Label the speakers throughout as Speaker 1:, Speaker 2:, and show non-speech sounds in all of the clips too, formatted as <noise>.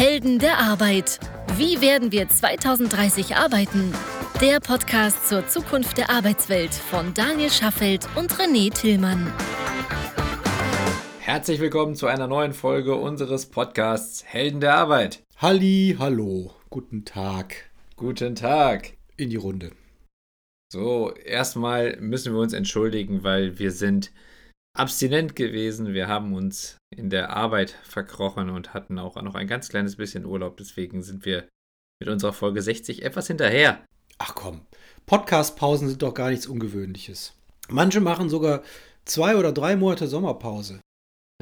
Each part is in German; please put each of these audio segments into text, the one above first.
Speaker 1: Helden der Arbeit. Wie werden wir 2030 arbeiten? Der Podcast zur Zukunft der Arbeitswelt von Daniel Schaffelt und René Tillmann.
Speaker 2: Herzlich willkommen zu einer neuen Folge unseres Podcasts Helden der Arbeit.
Speaker 3: Halli, hallo, guten Tag.
Speaker 2: Guten Tag.
Speaker 3: In die Runde.
Speaker 2: So, erstmal müssen wir uns entschuldigen, weil wir sind abstinent gewesen. Wir haben uns in der Arbeit verkrochen und hatten auch noch ein ganz kleines bisschen Urlaub. Deswegen sind wir mit unserer Folge 60 etwas hinterher.
Speaker 3: Ach komm, Podcast-Pausen sind doch gar nichts Ungewöhnliches. Manche machen sogar zwei oder drei Monate Sommerpause.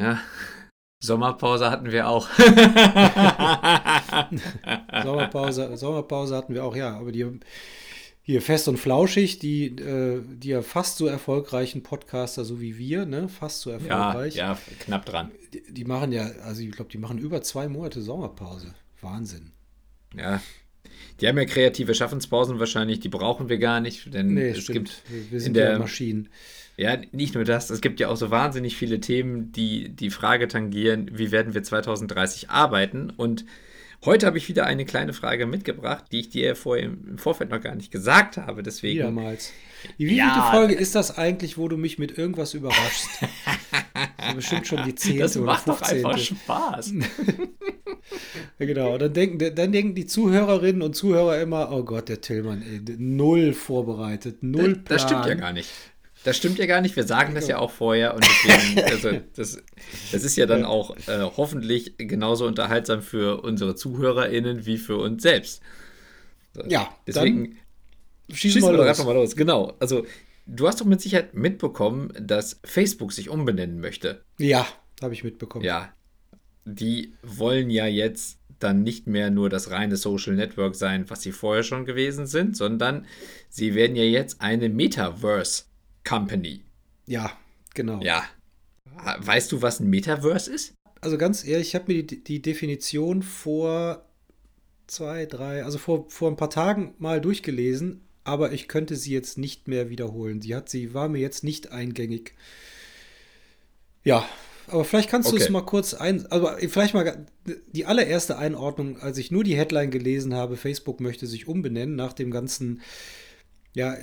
Speaker 2: Ja, <laughs> Sommerpause hatten wir auch. <laughs> <laughs>
Speaker 3: Sommerpause, Sommerpause hatten wir auch, ja. Aber die hier fest und flauschig, die, äh, die ja fast so erfolgreichen Podcaster, so wie wir, ne, fast so erfolgreich.
Speaker 2: Ja, ja knapp dran.
Speaker 3: Die, die machen ja, also ich glaube, die machen über zwei Monate Sommerpause. Wahnsinn.
Speaker 2: Ja. Die haben ja kreative Schaffenspausen wahrscheinlich, die brauchen wir gar nicht, denn
Speaker 3: nee,
Speaker 2: es
Speaker 3: stimmt.
Speaker 2: gibt
Speaker 3: wir sind der, ja Maschinen.
Speaker 2: Ja, nicht nur das, es gibt ja auch so wahnsinnig viele Themen, die die Frage tangieren, wie werden wir 2030 arbeiten und Heute habe ich wieder eine kleine Frage mitgebracht, die ich dir vorher im Vorfeld noch gar nicht gesagt habe. Deswegen.
Speaker 3: Wiedermals. Wie ja, viele Folge ist das eigentlich, wo du mich mit irgendwas überraschst? <laughs> das bestimmt schon die 10.
Speaker 2: Das
Speaker 3: macht
Speaker 2: oder 15. doch einfach Spaß. <laughs>
Speaker 3: genau. dann denken, dann denken die Zuhörerinnen und Zuhörer immer: Oh Gott, der Tillmann, ey, null vorbereitet, null Plan.
Speaker 2: Das stimmt ja gar nicht. Das stimmt ja gar nicht. Wir sagen das ja auch vorher und deswegen, <laughs> also das, das ist ja dann auch äh, hoffentlich genauso unterhaltsam für unsere ZuhörerInnen wie für uns selbst.
Speaker 3: So, ja,
Speaker 2: deswegen schießen, schießen wir doch einfach mal los. Genau. Also, du hast doch mit Sicherheit mitbekommen, dass Facebook sich umbenennen möchte.
Speaker 3: Ja, habe ich mitbekommen.
Speaker 2: Ja. Die wollen ja jetzt dann nicht mehr nur das reine Social Network sein, was sie vorher schon gewesen sind, sondern sie werden ja jetzt eine Metaverse Company.
Speaker 3: Ja, genau.
Speaker 2: Ja. Weißt du, was ein Metaverse ist?
Speaker 3: Also ganz ehrlich, ich habe mir die, die, Definition vor zwei, drei, also vor, vor ein paar Tagen mal durchgelesen, aber ich könnte sie jetzt nicht mehr wiederholen. Sie hat, sie war mir jetzt nicht eingängig. Ja, aber vielleicht kannst okay. du es mal kurz ein, also vielleicht mal die allererste Einordnung, als ich nur die Headline gelesen habe, Facebook möchte sich umbenennen nach dem ganzen ja,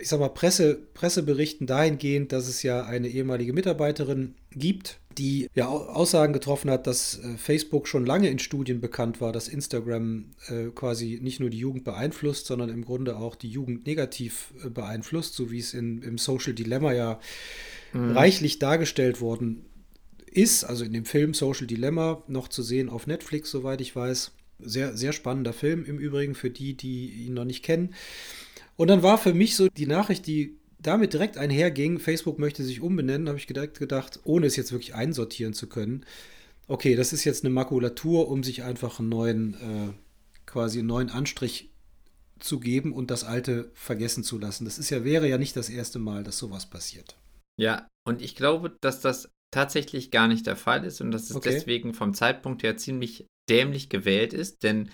Speaker 3: ich sag mal, Presse, Presseberichten dahingehend, dass es ja eine ehemalige Mitarbeiterin gibt, die ja Aussagen getroffen hat, dass äh, Facebook schon lange in Studien bekannt war, dass Instagram äh, quasi nicht nur die Jugend beeinflusst, sondern im Grunde auch die Jugend negativ äh, beeinflusst, so wie es in, im Social Dilemma ja mhm. reichlich dargestellt worden ist, also in dem Film Social Dilemma noch zu sehen auf Netflix, soweit ich weiß. Sehr, sehr spannender Film im Übrigen für die, die ihn noch nicht kennen. Und dann war für mich so die Nachricht, die damit direkt einherging, Facebook möchte sich umbenennen, habe ich direkt gedacht, ohne es jetzt wirklich einsortieren zu können, okay, das ist jetzt eine Makulatur, um sich einfach einen neuen, äh, quasi einen neuen Anstrich zu geben und das alte vergessen zu lassen. Das ist ja, wäre ja nicht das erste Mal, dass sowas passiert.
Speaker 2: Ja, und ich glaube, dass das tatsächlich gar nicht der Fall ist und dass es okay. deswegen vom Zeitpunkt her ziemlich dämlich gewählt ist, denn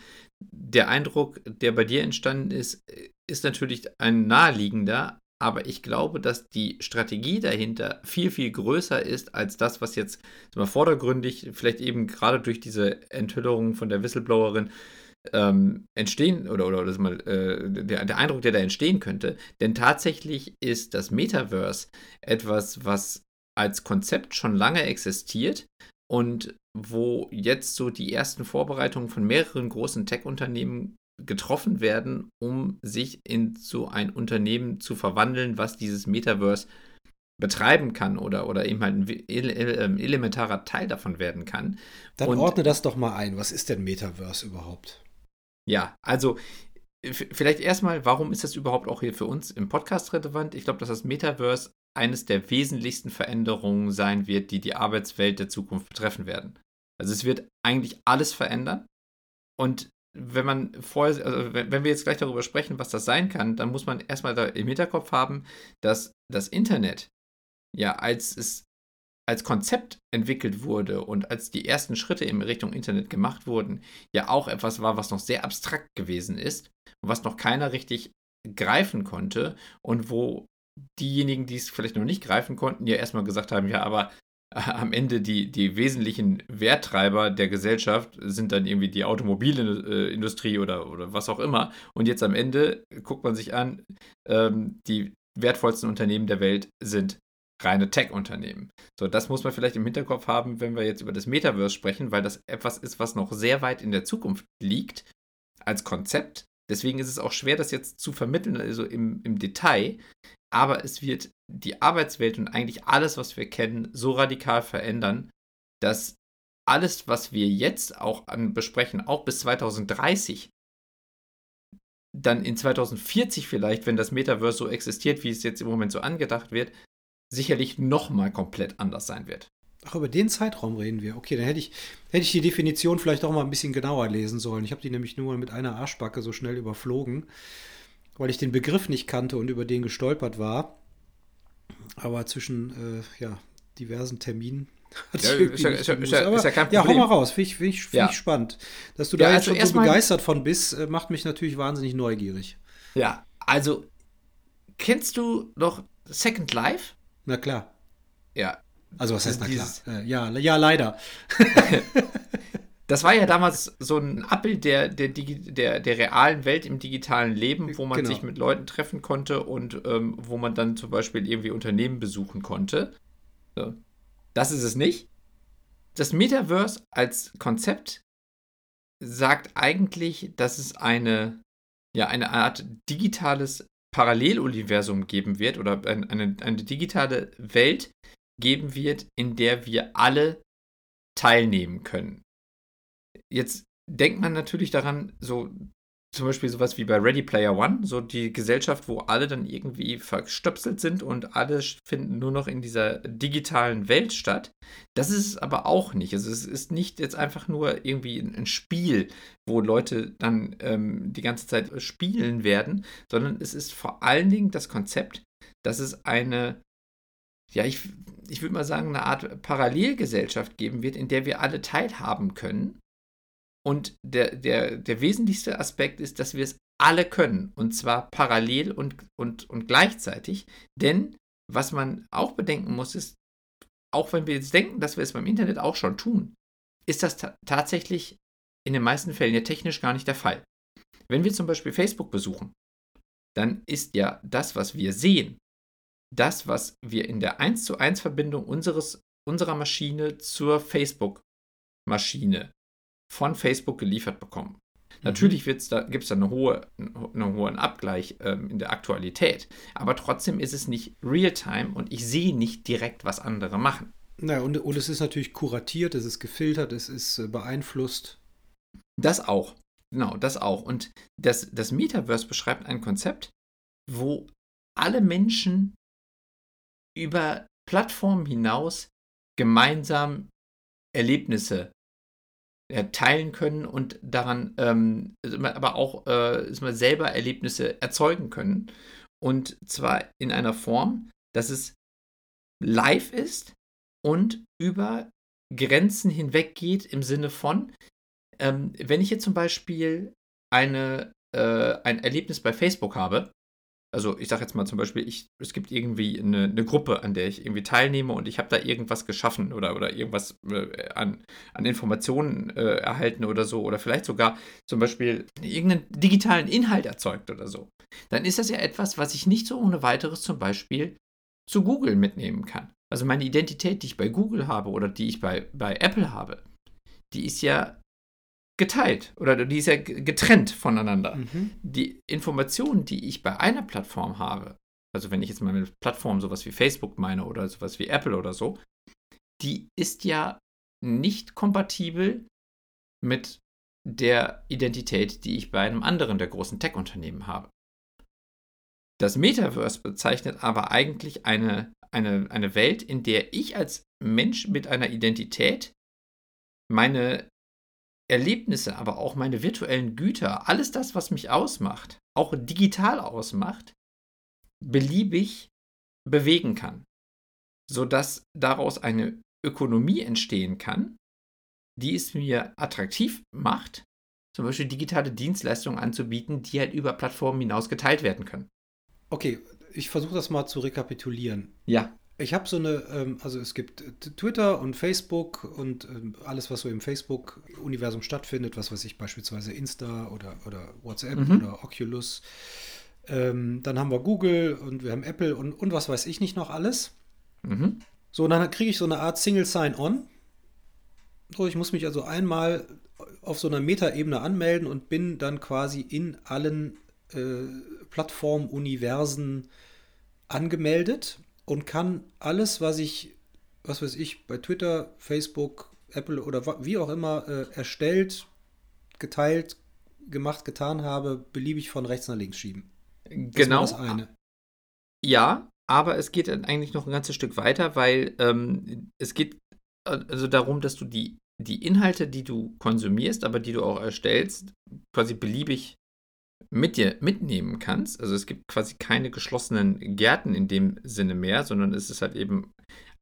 Speaker 2: der Eindruck, der bei dir entstanden ist, ist natürlich ein naheliegender, aber ich glaube, dass die Strategie dahinter viel, viel größer ist als das, was jetzt mal, vordergründig, vielleicht eben gerade durch diese Enthüllung von der Whistleblowerin, ähm, entstehen oder, oder das mal, äh, der, der Eindruck, der da entstehen könnte. Denn tatsächlich ist das Metaverse etwas, was als Konzept schon lange existiert und wo jetzt so die ersten Vorbereitungen von mehreren großen Tech-Unternehmen getroffen werden, um sich in so ein Unternehmen zu verwandeln, was dieses Metaverse betreiben kann oder, oder eben halt ein ähm, elementarer Teil davon werden kann.
Speaker 3: Dann Und, ordne das doch mal ein. Was ist denn Metaverse überhaupt?
Speaker 2: Ja, also vielleicht erstmal, warum ist das überhaupt auch hier für uns im Podcast relevant? Ich glaube, dass das Metaverse eines der wesentlichsten Veränderungen sein wird, die die Arbeitswelt der Zukunft betreffen werden. Also es wird eigentlich alles verändern. Und wenn man vorher, also wenn wir jetzt gleich darüber sprechen, was das sein kann, dann muss man erstmal im Hinterkopf haben, dass das Internet, ja, als es als Konzept entwickelt wurde und als die ersten Schritte in Richtung Internet gemacht wurden, ja auch etwas war, was noch sehr abstrakt gewesen ist und was noch keiner richtig greifen konnte und wo diejenigen, die es vielleicht noch nicht greifen konnten, ja erstmal gesagt haben, ja, aber am Ende die, die wesentlichen Werttreiber der Gesellschaft sind dann irgendwie die Automobilindustrie oder, oder was auch immer. Und jetzt am Ende guckt man sich an, ähm, die wertvollsten Unternehmen der Welt sind reine Tech-Unternehmen. So, das muss man vielleicht im Hinterkopf haben, wenn wir jetzt über das Metaverse sprechen, weil das etwas ist, was noch sehr weit in der Zukunft liegt als Konzept. Deswegen ist es auch schwer, das jetzt zu vermitteln, also im, im Detail. Aber es wird die Arbeitswelt und eigentlich alles, was wir kennen, so radikal verändern, dass alles, was wir jetzt auch besprechen, auch bis 2030, dann in 2040 vielleicht, wenn das Metaverse so existiert, wie es jetzt im Moment so angedacht wird, sicherlich nochmal komplett anders sein wird.
Speaker 3: Ach, über den Zeitraum reden wir. Okay, dann hätte ich, hätte ich die Definition vielleicht auch mal ein bisschen genauer lesen sollen. Ich habe die nämlich nur mit einer Arschbacke so schnell überflogen, weil ich den Begriff nicht kannte und über den gestolpert war. Aber zwischen äh, ja, diversen Terminen <laughs>
Speaker 2: hat ja, ist, ja, ist, ja, ist, ja, ist ja kein Problem.
Speaker 3: Ja, hau mal raus. Finde ich, find ich, find ich spannend. Dass du da jetzt also schon so begeistert von bist, äh, macht mich natürlich wahnsinnig neugierig.
Speaker 2: Ja, also kennst du noch Second Life?
Speaker 3: Na klar.
Speaker 2: Ja.
Speaker 3: Also was heißt na klar? Äh, ja, ja, leider. <laughs>
Speaker 2: das war ja damals so ein Abbild der, der, der, der realen Welt im digitalen Leben, wo man genau. sich mit Leuten treffen konnte und ähm, wo man dann zum Beispiel irgendwie Unternehmen besuchen konnte. So. Das ist es nicht. Das Metaverse als Konzept sagt eigentlich, dass es eine, ja, eine Art digitales Paralleluniversum geben wird oder eine, eine, eine digitale Welt geben wird, in der wir alle teilnehmen können. Jetzt denkt man natürlich daran, so zum Beispiel sowas wie bei Ready Player One, so die Gesellschaft, wo alle dann irgendwie verstöpselt sind und alle finden nur noch in dieser digitalen Welt statt. Das ist es aber auch nicht. Also es ist nicht jetzt einfach nur irgendwie ein Spiel, wo Leute dann ähm, die ganze Zeit spielen werden, sondern es ist vor allen Dingen das Konzept, dass es eine, ja, ich, ich würde mal sagen, eine Art Parallelgesellschaft geben wird, in der wir alle teilhaben können und der, der, der wesentlichste Aspekt ist, dass wir es alle können. Und zwar parallel und, und, und gleichzeitig. Denn was man auch bedenken muss, ist, auch wenn wir jetzt denken, dass wir es beim Internet auch schon tun, ist das tatsächlich in den meisten Fällen ja technisch gar nicht der Fall. Wenn wir zum Beispiel Facebook besuchen, dann ist ja das, was wir sehen, das, was wir in der 1 zu 1 Verbindung unseres, unserer Maschine zur Facebook-Maschine von Facebook geliefert bekommen. Mhm. Natürlich da, gibt es da eine hohe, einen hohen Abgleich ähm, in der Aktualität, aber trotzdem ist es nicht real-time und ich sehe nicht direkt, was andere machen.
Speaker 3: Naja, und, und es ist natürlich kuratiert, es ist gefiltert, es ist äh, beeinflusst.
Speaker 2: Das auch. Genau, das auch. Und das, das Metaverse beschreibt ein Konzept, wo alle Menschen über Plattformen hinaus gemeinsam Erlebnisse äh, teilen können und daran ähm, aber auch äh, selber Erlebnisse erzeugen können. Und zwar in einer Form, dass es live ist und über Grenzen hinweg geht im Sinne von, ähm, wenn ich jetzt zum Beispiel eine, äh, ein Erlebnis bei Facebook habe, also ich sage jetzt mal zum Beispiel, ich, es gibt irgendwie eine, eine, Gruppe, an der ich irgendwie teilnehme und ich habe da irgendwas geschaffen oder, oder irgendwas äh, an, an Informationen äh, erhalten oder so oder vielleicht sogar zum Beispiel irgendeinen digitalen Inhalt erzeugt oder so. Dann ist das ja etwas, was ich nicht so ohne weiteres zum Beispiel zu Google mitnehmen kann. Also meine Identität, die ich bei Google habe oder die ich bei, bei Apple habe, die ist ja geteilt oder die ist ja getrennt voneinander. Mhm. Die Informationen, die ich bei einer Plattform habe, also wenn ich jetzt mal mit Plattformen sowas wie Facebook meine oder sowas wie Apple oder so, die ist ja nicht kompatibel mit der Identität, die ich bei einem anderen der großen Tech-Unternehmen habe. Das Metaverse bezeichnet aber eigentlich eine, eine, eine Welt, in der ich als Mensch mit einer Identität meine Erlebnisse, aber auch meine virtuellen Güter, alles das, was mich ausmacht, auch digital ausmacht, beliebig bewegen kann, sodass daraus eine Ökonomie entstehen kann, die es mir attraktiv macht, zum Beispiel digitale Dienstleistungen anzubieten, die halt über Plattformen hinaus geteilt werden können.
Speaker 3: Okay, ich versuche das mal zu rekapitulieren.
Speaker 2: Ja.
Speaker 3: Ich habe so eine, ähm, also es gibt Twitter und Facebook und ähm, alles, was so im Facebook-Universum stattfindet, was weiß ich, beispielsweise Insta oder, oder WhatsApp mhm. oder Oculus. Ähm, dann haben wir Google und wir haben Apple und, und was weiß ich nicht noch alles. Mhm. So, und dann kriege ich so eine Art Single Sign-On. So, ich muss mich also einmal auf so einer Metaebene anmelden und bin dann quasi in allen äh, Plattformuniversen angemeldet und kann alles, was ich, was weiß ich, bei Twitter, Facebook, Apple oder wie auch immer äh, erstellt, geteilt, gemacht, getan habe, beliebig von rechts nach links schieben.
Speaker 2: Genau. Das eine. Ja, aber es geht eigentlich noch ein ganzes Stück weiter, weil ähm, es geht äh, also darum, dass du die, die Inhalte, die du konsumierst, aber die du auch erstellst, quasi beliebig mit dir mitnehmen kannst. Also es gibt quasi keine geschlossenen Gärten in dem Sinne mehr, sondern es ist halt eben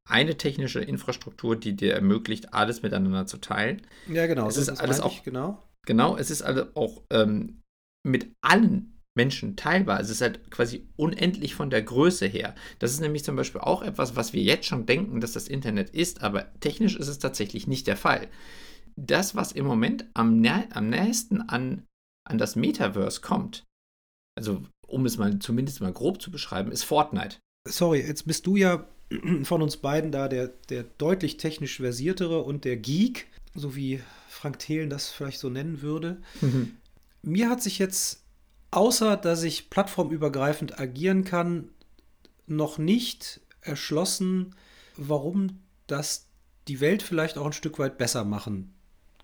Speaker 2: eine technische Infrastruktur, die dir ermöglicht, alles miteinander zu teilen.
Speaker 3: Ja, genau.
Speaker 2: Es ist alles auch
Speaker 3: ich, genau.
Speaker 2: Genau, es ist also auch ähm, mit allen Menschen teilbar. Es ist halt quasi unendlich von der Größe her. Das ist nämlich zum Beispiel auch etwas, was wir jetzt schon denken, dass das Internet ist, aber technisch ist es tatsächlich nicht der Fall. Das, was im Moment am, nä am nächsten an an das Metaverse kommt, also um es mal zumindest mal grob zu beschreiben, ist Fortnite.
Speaker 3: Sorry, jetzt bist du ja <clears throat> von uns beiden da der, der deutlich technisch versiertere und der Geek, so wie Frank Thelen das vielleicht so nennen würde. Mhm. Mir hat sich jetzt, außer dass ich plattformübergreifend agieren kann, noch nicht erschlossen, warum das die Welt vielleicht auch ein Stück weit besser machen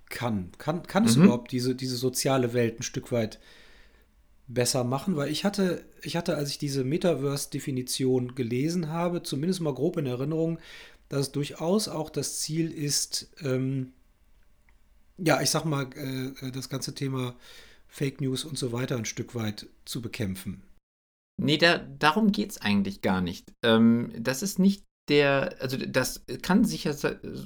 Speaker 3: kann. Kann, kann es mhm. überhaupt diese, diese soziale Welt ein Stück weit besser machen? Weil ich hatte, ich hatte, als ich diese Metaverse-Definition gelesen habe, zumindest mal grob in Erinnerung, dass es durchaus auch das Ziel ist, ähm, ja, ich sag mal, äh, das ganze Thema Fake News und so weiter ein Stück weit zu bekämpfen.
Speaker 2: Nee, da, darum geht es eigentlich gar nicht. Ähm, das ist nicht der, also das kann sicher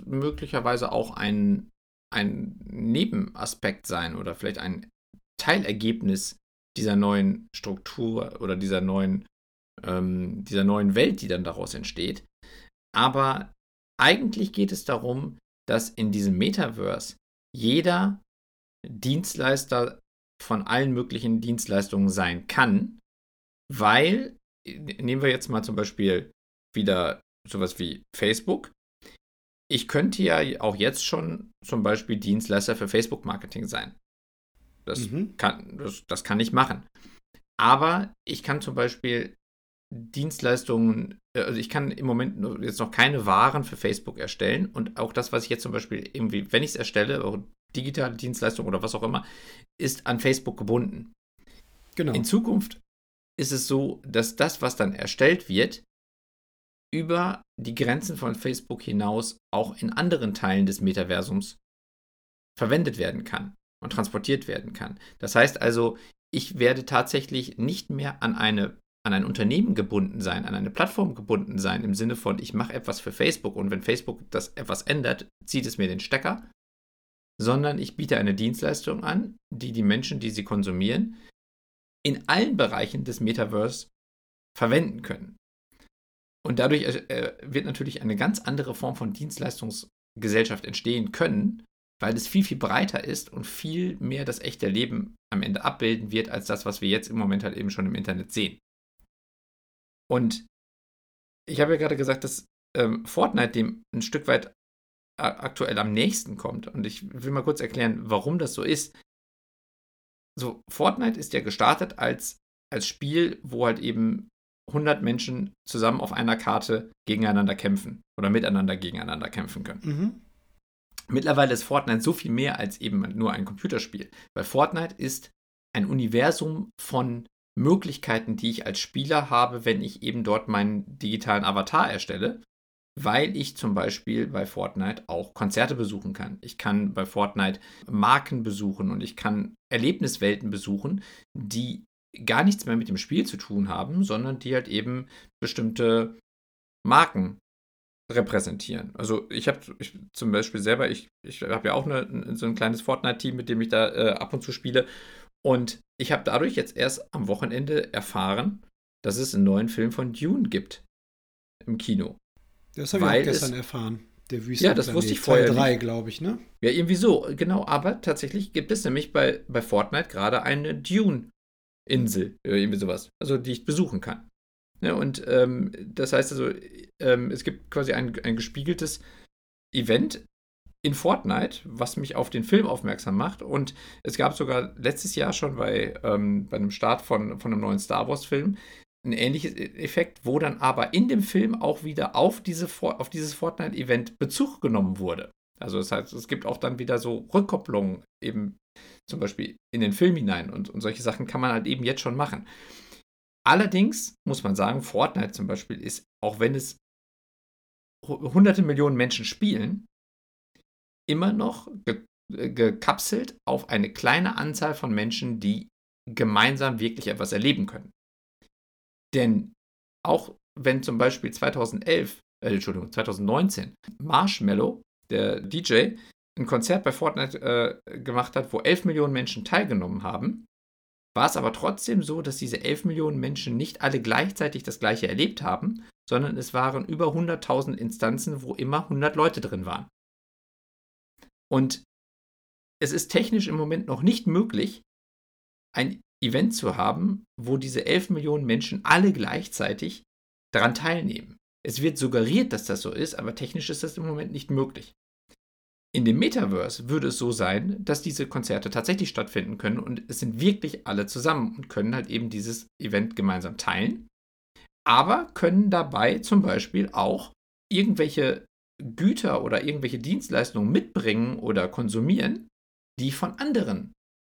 Speaker 2: möglicherweise auch ein ein Nebenaspekt sein oder vielleicht ein Teilergebnis dieser neuen Struktur oder dieser neuen, ähm, dieser neuen Welt, die dann daraus entsteht. Aber eigentlich geht es darum, dass in diesem Metaverse jeder Dienstleister von allen möglichen Dienstleistungen sein kann, weil, nehmen wir jetzt mal zum Beispiel wieder sowas wie Facebook, ich könnte ja auch jetzt schon zum Beispiel Dienstleister für Facebook-Marketing sein. Das, mhm. kann, das, das kann ich machen. Aber ich kann zum Beispiel Dienstleistungen, äh, also ich kann im Moment jetzt noch keine Waren für Facebook erstellen und auch das, was ich jetzt zum Beispiel irgendwie, wenn ich es erstelle, digitale Dienstleistung oder was auch immer, ist an Facebook gebunden. Genau. In Zukunft ist es so, dass das, was dann erstellt wird, über die Grenzen von Facebook hinaus auch in anderen Teilen des Metaversums verwendet werden kann und transportiert werden kann. Das heißt also, ich werde tatsächlich nicht mehr an eine an ein Unternehmen gebunden sein, an eine Plattform gebunden sein, im Sinne von, ich mache etwas für Facebook und wenn Facebook das etwas ändert, zieht es mir den Stecker, sondern ich biete eine Dienstleistung an, die die Menschen, die sie konsumieren, in allen Bereichen des Metaverse verwenden können. Und dadurch äh, wird natürlich eine ganz andere Form von Dienstleistungsgesellschaft entstehen können, weil es viel, viel breiter ist und viel mehr das echte Leben am Ende abbilden wird, als das, was wir jetzt im Moment halt eben schon im Internet sehen. Und ich habe ja gerade gesagt, dass ähm, Fortnite dem ein Stück weit aktuell am nächsten kommt. Und ich will mal kurz erklären, warum das so ist. So, Fortnite ist ja gestartet als, als Spiel, wo halt eben 100 Menschen zusammen auf einer Karte gegeneinander kämpfen oder miteinander gegeneinander kämpfen können. Mhm. Mittlerweile ist Fortnite so viel mehr als eben nur ein Computerspiel, weil Fortnite ist ein Universum von Möglichkeiten, die ich als Spieler habe, wenn ich eben dort meinen digitalen Avatar erstelle, weil ich zum Beispiel bei Fortnite auch Konzerte besuchen kann. Ich kann bei Fortnite Marken besuchen und ich kann Erlebniswelten besuchen, die gar nichts mehr mit dem Spiel zu tun haben, sondern die halt eben bestimmte Marken repräsentieren. Also ich habe zum Beispiel selber, ich, ich habe ja auch eine, so ein kleines Fortnite-Team, mit dem ich da äh, ab und zu spiele. Und ich habe dadurch jetzt erst am Wochenende erfahren, dass es einen neuen Film von Dune gibt im Kino.
Speaker 3: Das habe ich auch gestern es, erfahren.
Speaker 2: Der Wüsten Ja, das wusste ich vorher.
Speaker 3: Teil 3, glaube ich, ne?
Speaker 2: Ja, irgendwie so, genau. Aber tatsächlich gibt es nämlich bei, bei Fortnite gerade eine Dune-Insel, irgendwie sowas, also die ich besuchen kann. Ja, und ähm, das heißt also, ähm, es gibt quasi ein, ein gespiegeltes Event in Fortnite, was mich auf den Film aufmerksam macht. Und es gab sogar letztes Jahr schon bei, ähm, bei einem Start von, von einem neuen Star Wars-Film ein ähnliches e-, Effekt, wo dann aber in dem Film auch wieder auf, diese, auf dieses Fortnite-Event Bezug genommen wurde. Also das heißt, es gibt auch dann wieder so Rückkopplungen eben zum Beispiel in den Film hinein und, und solche Sachen kann man halt eben jetzt schon machen. Allerdings muss man sagen, Fortnite zum Beispiel ist, auch wenn es hunderte Millionen Menschen spielen, immer noch ge gekapselt auf eine kleine Anzahl von Menschen, die gemeinsam wirklich etwas erleben können. Denn auch wenn zum Beispiel 2011, äh, Entschuldigung, 2019 Marshmallow, der DJ, ein Konzert bei Fortnite äh, gemacht hat, wo 11 Millionen Menschen teilgenommen haben, war es aber trotzdem so, dass diese 11 Millionen Menschen nicht alle gleichzeitig das gleiche erlebt haben, sondern es waren über 100.000 Instanzen, wo immer 100 Leute drin waren. Und es ist technisch im Moment noch nicht möglich, ein Event zu haben, wo diese 11 Millionen Menschen alle gleichzeitig daran teilnehmen. Es wird suggeriert, dass das so ist, aber technisch ist das im Moment nicht möglich. In dem Metaverse würde es so sein, dass diese Konzerte tatsächlich stattfinden können und es sind wirklich alle zusammen und können halt eben dieses Event gemeinsam teilen, aber können dabei zum Beispiel auch irgendwelche Güter oder irgendwelche Dienstleistungen mitbringen oder konsumieren, die von anderen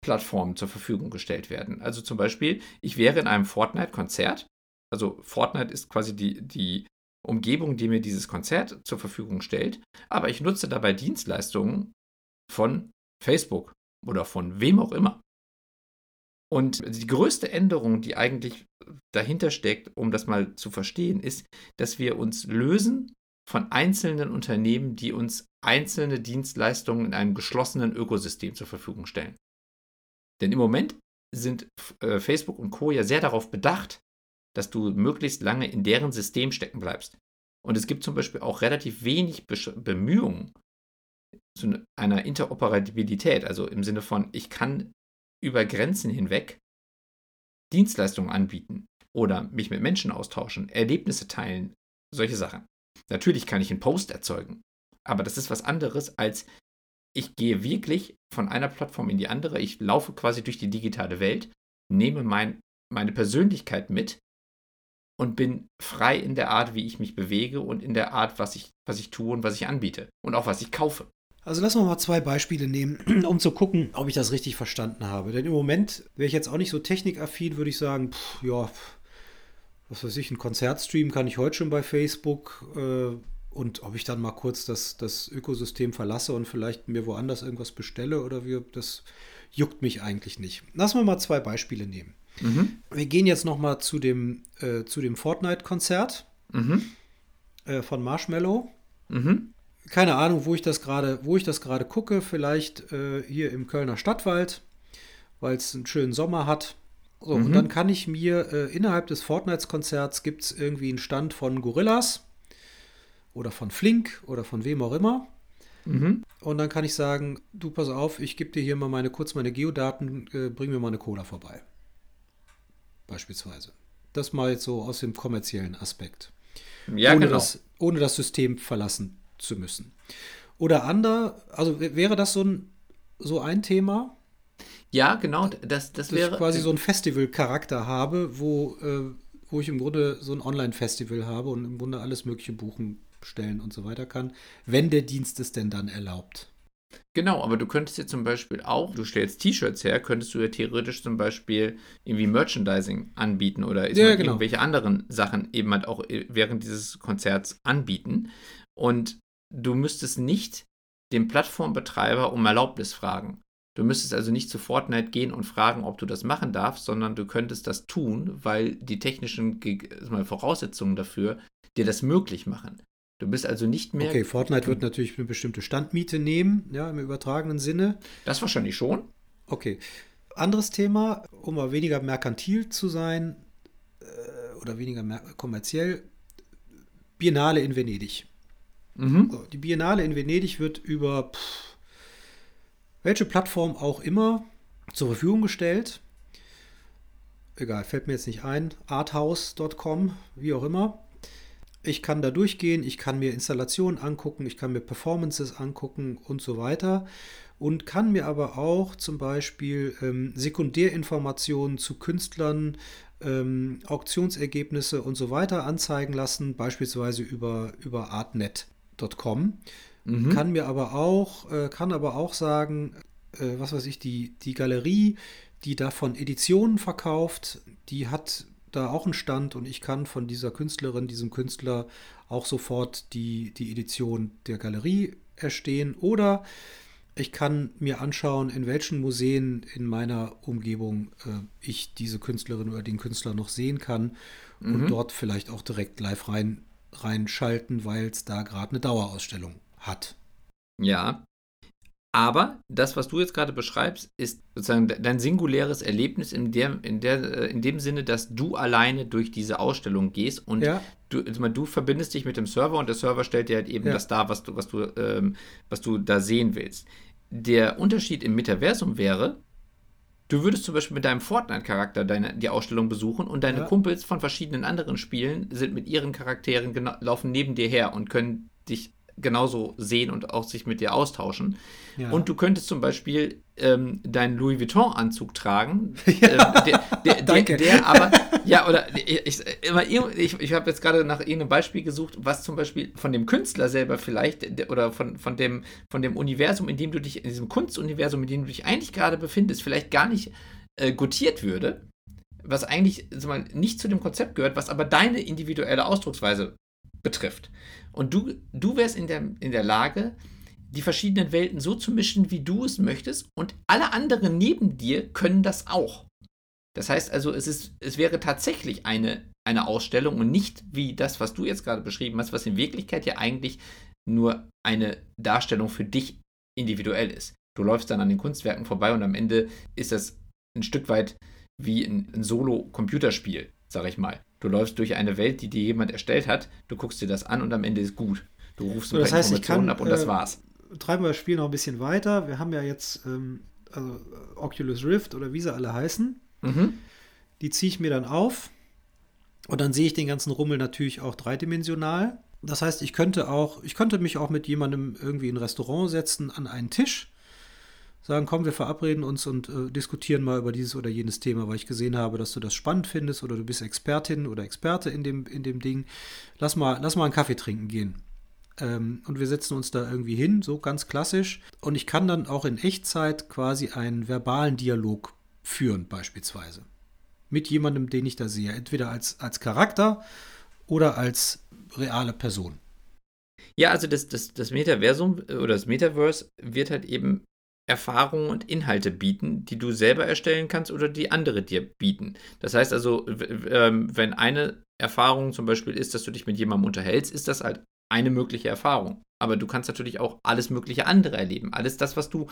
Speaker 2: Plattformen zur Verfügung gestellt werden. Also zum Beispiel, ich wäre in einem Fortnite-Konzert. Also Fortnite ist quasi die, die Umgebung, die mir dieses Konzert zur Verfügung stellt. Aber ich nutze dabei Dienstleistungen von Facebook oder von wem auch immer. Und die größte Änderung, die eigentlich dahinter steckt, um das mal zu verstehen, ist, dass wir uns lösen von einzelnen Unternehmen, die uns einzelne Dienstleistungen in einem geschlossenen Ökosystem zur Verfügung stellen. Denn im Moment sind äh, Facebook und Co. ja sehr darauf bedacht, dass du möglichst lange in deren System stecken bleibst. Und es gibt zum Beispiel auch relativ wenig Be Bemühungen zu einer Interoperabilität, also im Sinne von, ich kann über Grenzen hinweg Dienstleistungen anbieten oder mich mit Menschen austauschen, Erlebnisse teilen, solche Sachen. Natürlich kann ich einen Post erzeugen, aber das ist was anderes als ich gehe wirklich von einer Plattform in die andere, ich laufe quasi durch die digitale Welt, nehme mein, meine Persönlichkeit mit und bin frei in der Art, wie ich mich bewege und in der Art, was ich, was ich tue und was ich anbiete und auch was ich kaufe.
Speaker 3: Also lassen wir mal zwei Beispiele nehmen, <clears throat> um zu gucken, ob ich das richtig verstanden habe. Denn im Moment wäre ich jetzt auch nicht so technikaffin, würde ich sagen, pff, ja, was weiß ich, ein Konzertstream kann ich heute schon bei Facebook. Äh, und ob ich dann mal kurz das, das Ökosystem verlasse und vielleicht mir woanders irgendwas bestelle oder wie, das juckt mich eigentlich nicht. Lassen wir mal zwei Beispiele nehmen. Mhm. Wir gehen jetzt noch mal zu dem, äh, dem Fortnite-Konzert mhm. äh, von Marshmallow. Mhm. Keine Ahnung, wo ich das gerade, wo ich das gerade gucke. Vielleicht äh, hier im Kölner Stadtwald, weil es einen schönen Sommer hat. So, und mhm. dann kann ich mir äh, innerhalb des Fortnite-Konzerts gibt es irgendwie einen Stand von Gorillas oder von Flink oder von wem auch immer. Mhm. Und dann kann ich sagen, du pass auf, ich gebe dir hier mal meine kurz meine Geodaten, äh, bring mir mal eine Cola vorbei. Beispielsweise. Das mal jetzt so aus dem kommerziellen Aspekt. Ja, ohne, genau. das, ohne das System verlassen zu müssen. Oder andere, also wäre das so ein, so ein Thema?
Speaker 2: Ja, genau. Das, das wäre.
Speaker 3: ich quasi so ein Festival-Charakter habe, wo, äh, wo ich im Grunde so ein Online-Festival habe und im Grunde alles Mögliche buchen bestellen und so weiter kann, wenn der Dienst es denn dann erlaubt.
Speaker 2: Genau, aber du könntest jetzt zum Beispiel auch, du stellst T-Shirts her, könntest du ja theoretisch zum Beispiel irgendwie Merchandising anbieten oder ja, genau. irgendwelche anderen Sachen eben halt auch äh, während dieses Konzerts anbieten. Und du müsstest nicht den Plattformbetreiber um Erlaubnis fragen. Du müsstest also nicht zu Fortnite gehen und fragen, ob du das machen darfst, sondern du könntest das tun, weil die technischen Voraussetzungen dafür dir das möglich machen. Du bist also nicht mehr.
Speaker 3: Okay, Fortnite wird natürlich eine bestimmte Standmiete nehmen, ja, im übertragenen Sinne.
Speaker 2: Das wahrscheinlich schon.
Speaker 3: Okay. Anderes Thema, um mal weniger merkantil zu sein äh, oder weniger kommerziell, Biennale in Venedig. Mhm. So, die Biennale in Venedig wird über pff, welche Plattform auch immer zur Verfügung gestellt. Egal, fällt mir jetzt nicht ein. Arthouse.com, wie auch immer. Ich kann da durchgehen, ich kann mir Installationen angucken, ich kann mir Performances angucken und so weiter. Und kann mir aber auch zum Beispiel ähm, Sekundärinformationen zu Künstlern, ähm, Auktionsergebnisse und so weiter anzeigen lassen, beispielsweise über, über artnet.com. Mhm. Kann mir aber auch, äh, kann aber auch sagen, äh, was weiß ich, die, die Galerie, die davon Editionen verkauft, die hat da auch einen Stand und ich kann von dieser Künstlerin, diesem Künstler auch sofort die, die Edition der Galerie erstehen. Oder ich kann mir anschauen, in welchen Museen in meiner Umgebung äh, ich diese Künstlerin oder den Künstler noch sehen kann mhm. und dort vielleicht auch direkt live rein, reinschalten, weil es da gerade eine Dauerausstellung hat.
Speaker 2: Ja, aber das, was du jetzt gerade beschreibst, ist sozusagen dein singuläres Erlebnis in, der, in, der, äh, in dem Sinne, dass du alleine durch diese Ausstellung gehst und ja. du, also du verbindest dich mit dem Server und der Server stellt dir halt eben ja. das dar, was du, was, du, ähm, was du da sehen willst. Der Unterschied im Metaversum wäre, du würdest zum Beispiel mit deinem Fortnite-Charakter die Ausstellung besuchen und deine ja. Kumpels von verschiedenen anderen Spielen sind mit ihren Charakteren laufen neben dir her und können dich genauso sehen und auch sich mit dir austauschen. Ja. Und du könntest zum Beispiel ähm, deinen Louis Vuitton-Anzug tragen. <laughs> Ja. Ähm, der, der, der, <laughs> der, aber, ja, oder ich, ich, ich habe jetzt gerade nach irgendeinem Beispiel gesucht, was zum Beispiel von dem Künstler selber vielleicht oder von, von, dem, von dem Universum, in dem du dich, in diesem Kunstuniversum, in dem du dich eigentlich gerade befindest, vielleicht gar nicht äh, gotiert würde was eigentlich mal, nicht zu dem Konzept gehört, was aber deine individuelle Ausdrucksweise betrifft. Und du, du wärst in der, in der Lage, die verschiedenen Welten so zu mischen, wie du es möchtest, und alle anderen neben dir können das auch. Das heißt also, es, ist, es wäre tatsächlich eine, eine Ausstellung und nicht wie das, was du jetzt gerade beschrieben hast, was in Wirklichkeit ja eigentlich nur eine Darstellung für dich individuell ist. Du läufst dann an den Kunstwerken vorbei und am Ende ist das ein Stück weit wie ein, ein Solo-Computerspiel, sag ich mal. Du läufst durch eine Welt, die dir jemand erstellt hat, du guckst dir das an und am Ende ist gut. Du rufst
Speaker 3: ein so, das heißt, Informationen kann, ab und das äh, war's. Treiben wir das Spiel noch ein bisschen weiter. Wir haben ja jetzt ähm, also Oculus Rift oder wie sie alle heißen. Mhm. Die ziehe ich mir dann auf und dann sehe ich den ganzen Rummel natürlich auch dreidimensional. Das heißt, ich könnte auch, ich könnte mich auch mit jemandem irgendwie in ein Restaurant setzen an einen Tisch sagen, komm, wir verabreden uns und äh, diskutieren mal über dieses oder jenes Thema, weil ich gesehen habe, dass du das spannend findest oder du bist Expertin oder Experte in dem, in dem Ding. Lass mal, lass mal einen Kaffee trinken gehen. Ähm, und wir setzen uns da irgendwie hin, so ganz klassisch. Und ich kann dann auch in Echtzeit quasi einen verbalen Dialog führen, beispielsweise. Mit jemandem, den ich da sehe. Entweder als, als Charakter oder als reale Person.
Speaker 2: Ja, also das, das, das Metaversum äh, oder das Metaverse wird halt eben Erfahrungen und Inhalte bieten, die du selber erstellen kannst oder die andere dir bieten. Das heißt also, ähm, wenn eine Erfahrung zum Beispiel ist, dass du dich mit jemandem unterhältst, ist das halt eine mögliche Erfahrung. Aber du kannst natürlich auch alles mögliche andere erleben. Alles das, was du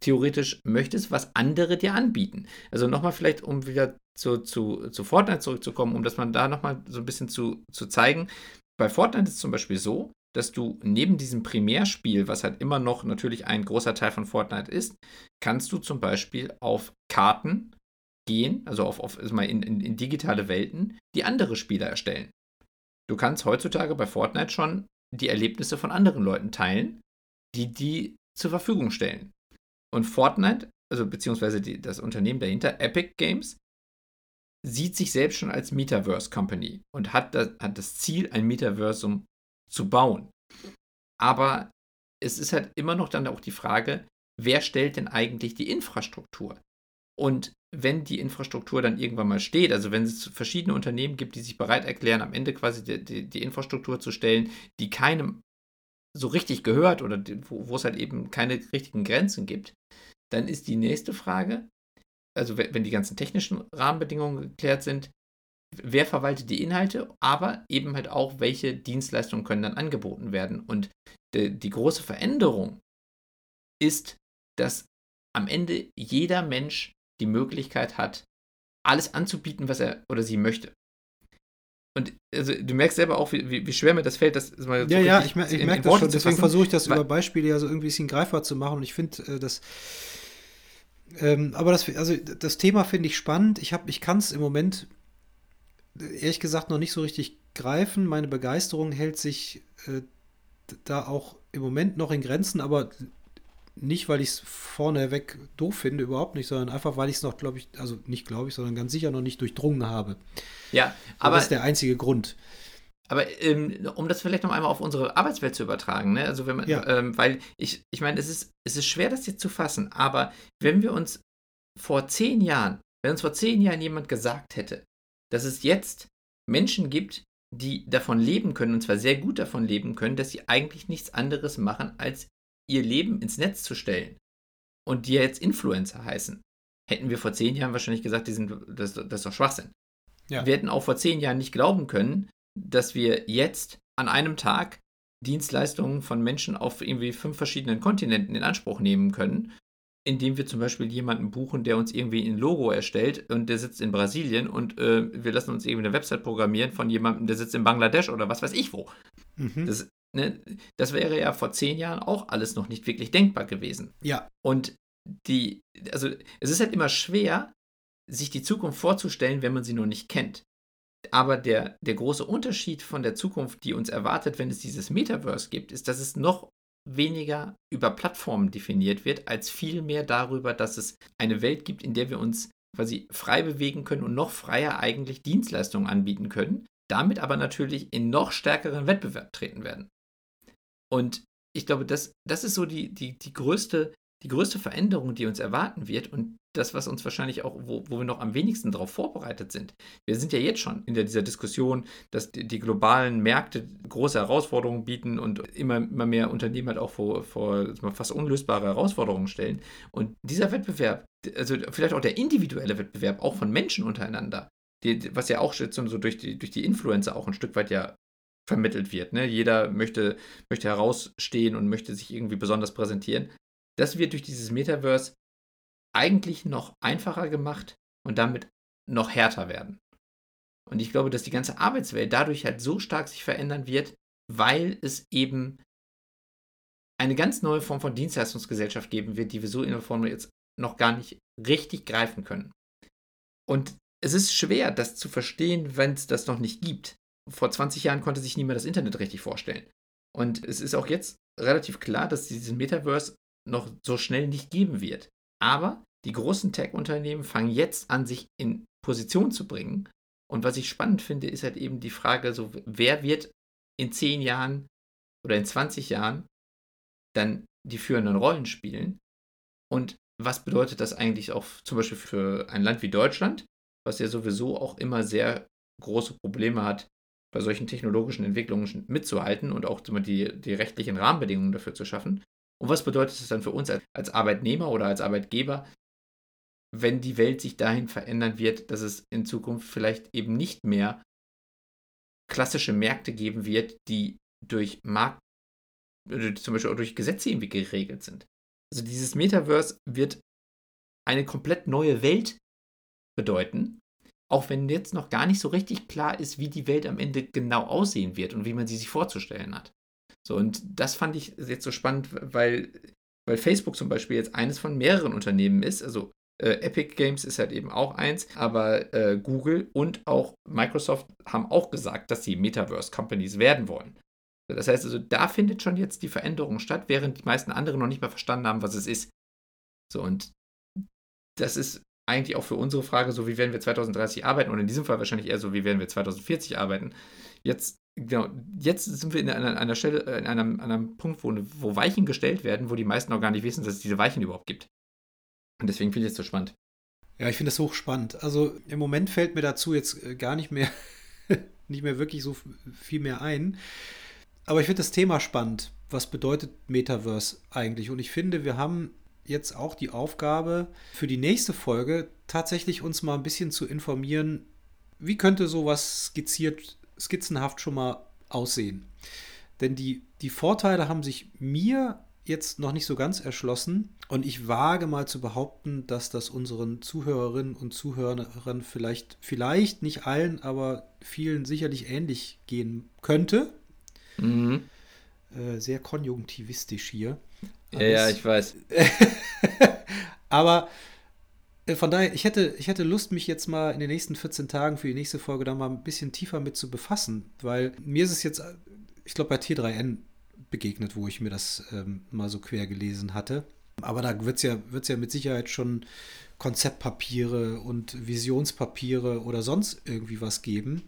Speaker 2: theoretisch möchtest, was andere dir anbieten. Also nochmal vielleicht, um wieder zu, zu, zu Fortnite zurückzukommen, um das mal da nochmal so ein bisschen zu, zu zeigen. Bei Fortnite ist es zum Beispiel so, dass du neben diesem Primärspiel, was halt immer noch natürlich ein großer Teil von Fortnite ist, kannst du zum Beispiel auf Karten gehen, also auf, auf also mal in, in, in digitale Welten, die andere Spieler erstellen. Du kannst heutzutage bei Fortnite schon die Erlebnisse von anderen Leuten teilen, die die zur Verfügung stellen. Und Fortnite, also beziehungsweise die, das Unternehmen dahinter, Epic Games, sieht sich selbst schon als Metaverse Company und hat das, hat das Ziel, ein Metaversum zu bauen. Aber es ist halt immer noch dann auch die Frage, wer stellt denn eigentlich die Infrastruktur? Und wenn die Infrastruktur dann irgendwann mal steht, also wenn es verschiedene Unternehmen gibt, die sich bereit erklären, am Ende quasi die, die, die Infrastruktur zu stellen, die keinem so richtig gehört oder die, wo, wo es halt eben keine richtigen Grenzen gibt, dann ist die nächste Frage, also wenn, wenn die ganzen technischen Rahmenbedingungen geklärt sind, wer verwaltet die Inhalte, aber eben halt auch, welche Dienstleistungen können dann angeboten werden. Und die, die große Veränderung ist, dass am Ende jeder Mensch die Möglichkeit hat, alles anzubieten, was er oder sie möchte. und also, du merkst selber auch, wie, wie, wie schwer mir das fällt, das
Speaker 3: mal so Ja, ja, ich, ich merke das schon. Deswegen versuche ich das über Beispiele ja so irgendwie ein bisschen greifbar zu machen. Und ich finde, äh, das. Ähm, aber das, also das Thema finde ich spannend. Ich, ich kann es im Moment ehrlich gesagt noch nicht so richtig greifen. Meine Begeisterung hält sich äh, da auch im Moment noch in Grenzen, aber nicht, weil ich es vorneweg doof finde, überhaupt nicht, sondern einfach, weil ich es noch, glaube ich, also nicht glaube ich, sondern ganz sicher noch nicht durchdrungen habe.
Speaker 2: Ja, aber.
Speaker 3: das ist der einzige Grund.
Speaker 2: Aber ähm, um das vielleicht noch einmal auf unsere Arbeitswelt zu übertragen, ne? Also wenn man, ja. ähm, weil ich, ich meine, es ist, es ist schwer, das jetzt zu fassen, aber wenn wir uns vor zehn Jahren, wenn uns vor zehn Jahren jemand gesagt hätte, dass es jetzt Menschen gibt, die davon leben können, und zwar sehr gut davon leben können, dass sie eigentlich nichts anderes machen, als ihr Leben ins Netz zu stellen und die jetzt Influencer heißen, hätten wir vor zehn Jahren wahrscheinlich gesagt, die sind, das, das ist doch Schwachsinn. Ja. Wir hätten auch vor zehn Jahren nicht glauben können, dass wir jetzt an einem Tag Dienstleistungen von Menschen auf irgendwie fünf verschiedenen Kontinenten in Anspruch nehmen können, indem wir zum Beispiel jemanden buchen, der uns irgendwie ein Logo erstellt und der sitzt in Brasilien und äh, wir lassen uns irgendwie eine Website programmieren von jemandem, der sitzt in Bangladesch oder was weiß ich wo. Mhm. Das, ne, das wäre ja vor zehn Jahren auch alles noch nicht wirklich denkbar gewesen.
Speaker 3: Ja.
Speaker 2: Und die, also es ist halt immer schwer, sich die Zukunft vorzustellen, wenn man sie noch nicht kennt. Aber der, der große Unterschied von der Zukunft, die uns erwartet, wenn es dieses Metaverse gibt, ist, dass es noch weniger über Plattformen definiert wird, als vielmehr darüber, dass es eine Welt gibt, in der wir uns quasi frei bewegen können und noch freier eigentlich Dienstleistungen anbieten können, damit aber natürlich in noch stärkeren Wettbewerb treten werden. Und ich glaube, das, das ist so die, die, die, größte, die größte Veränderung, die uns erwarten wird und das, was uns wahrscheinlich auch, wo, wo wir noch am wenigsten darauf vorbereitet sind. Wir sind ja jetzt schon in der, dieser Diskussion, dass die, die, globalen Märkte große Herausforderungen bieten und immer, immer mehr Unternehmen halt auch vor, vor fast unlösbare Herausforderungen stellen. Und dieser Wettbewerb, also vielleicht auch der individuelle Wettbewerb, auch von Menschen untereinander, die, was ja auch so durch die, durch die Influencer auch ein Stück weit ja vermittelt wird. Ne? Jeder möchte, möchte herausstehen und möchte sich irgendwie besonders präsentieren. Das wird durch dieses Metaverse eigentlich noch einfacher gemacht und damit noch härter werden. Und ich glaube, dass die ganze Arbeitswelt dadurch halt so stark sich verändern wird, weil es eben eine ganz neue Form von Dienstleistungsgesellschaft geben wird, die wir so in der Form jetzt noch gar nicht richtig greifen können. Und es ist schwer, das zu verstehen, wenn es das noch nicht gibt vor 20 Jahren konnte sich niemand das Internet richtig vorstellen. Und es ist auch jetzt relativ klar, dass dieses Metaverse noch so schnell nicht geben wird. Aber die großen Tech-Unternehmen fangen jetzt an, sich in Position zu bringen. Und was ich spannend finde, ist halt eben die Frage, so, wer wird in 10 Jahren oder in 20 Jahren dann die führenden Rollen spielen? Und was bedeutet das eigentlich auch zum Beispiel für ein Land wie Deutschland, was ja sowieso auch immer sehr große Probleme hat, bei solchen technologischen Entwicklungen mitzuhalten und auch die, die rechtlichen Rahmenbedingungen dafür zu schaffen. Und was bedeutet es dann für uns als Arbeitnehmer oder als Arbeitgeber, wenn die Welt sich dahin verändern wird, dass es in Zukunft vielleicht eben nicht mehr klassische Märkte geben wird, die durch Markt, zum Beispiel auch durch Gesetze irgendwie geregelt sind. Also dieses Metaverse wird eine komplett neue Welt bedeuten, auch wenn jetzt noch gar nicht so richtig klar ist, wie die Welt am Ende genau aussehen wird und wie man sie sich vorzustellen hat. So, und das fand ich jetzt so spannend, weil, weil Facebook zum Beispiel jetzt eines von mehreren Unternehmen ist. Also äh, Epic Games ist halt eben auch eins, aber äh, Google und auch Microsoft haben auch gesagt, dass sie Metaverse Companies werden wollen. Das heißt also, da findet schon jetzt die Veränderung statt, während die meisten anderen noch nicht mal verstanden haben, was es ist. So, und das ist eigentlich auch für unsere Frage, so wie werden wir 2030 arbeiten, und in diesem Fall wahrscheinlich eher so, wie werden wir 2040 arbeiten. Jetzt, genau, jetzt sind wir in einer, einer Stelle, in einem, einem Punkt, wo, wo Weichen gestellt werden, wo die meisten noch gar nicht wissen, dass es diese Weichen überhaupt gibt. Und deswegen finde ich es so spannend.
Speaker 3: Ja, ich finde es hochspannend. Also im Moment fällt mir dazu jetzt äh, gar nicht mehr, <laughs> nicht mehr wirklich so viel mehr ein. Aber ich finde das Thema spannend. Was bedeutet Metaverse eigentlich? Und ich finde, wir haben jetzt auch die Aufgabe für die nächste Folge tatsächlich uns mal ein bisschen zu informieren, wie könnte sowas skizziert, skizzenhaft schon mal aussehen. Denn die, die Vorteile haben sich mir jetzt noch nicht so ganz erschlossen. Und ich wage mal zu behaupten, dass das unseren Zuhörerinnen und Zuhörern vielleicht, vielleicht nicht allen, aber vielen sicherlich ähnlich gehen könnte. Mhm. Äh, sehr konjunktivistisch hier.
Speaker 2: Ja, ja, ich weiß. <laughs>
Speaker 3: aber von daher, ich hätte, ich hätte Lust, mich jetzt mal in den nächsten 14 Tagen für die nächste Folge da mal ein bisschen tiefer mit zu befassen, weil mir ist es jetzt, ich glaube, bei T3N begegnet, wo ich mir das ähm, mal so quer gelesen hatte. Aber da wird es ja, wird's ja mit Sicherheit schon Konzeptpapiere und Visionspapiere oder sonst irgendwie was geben.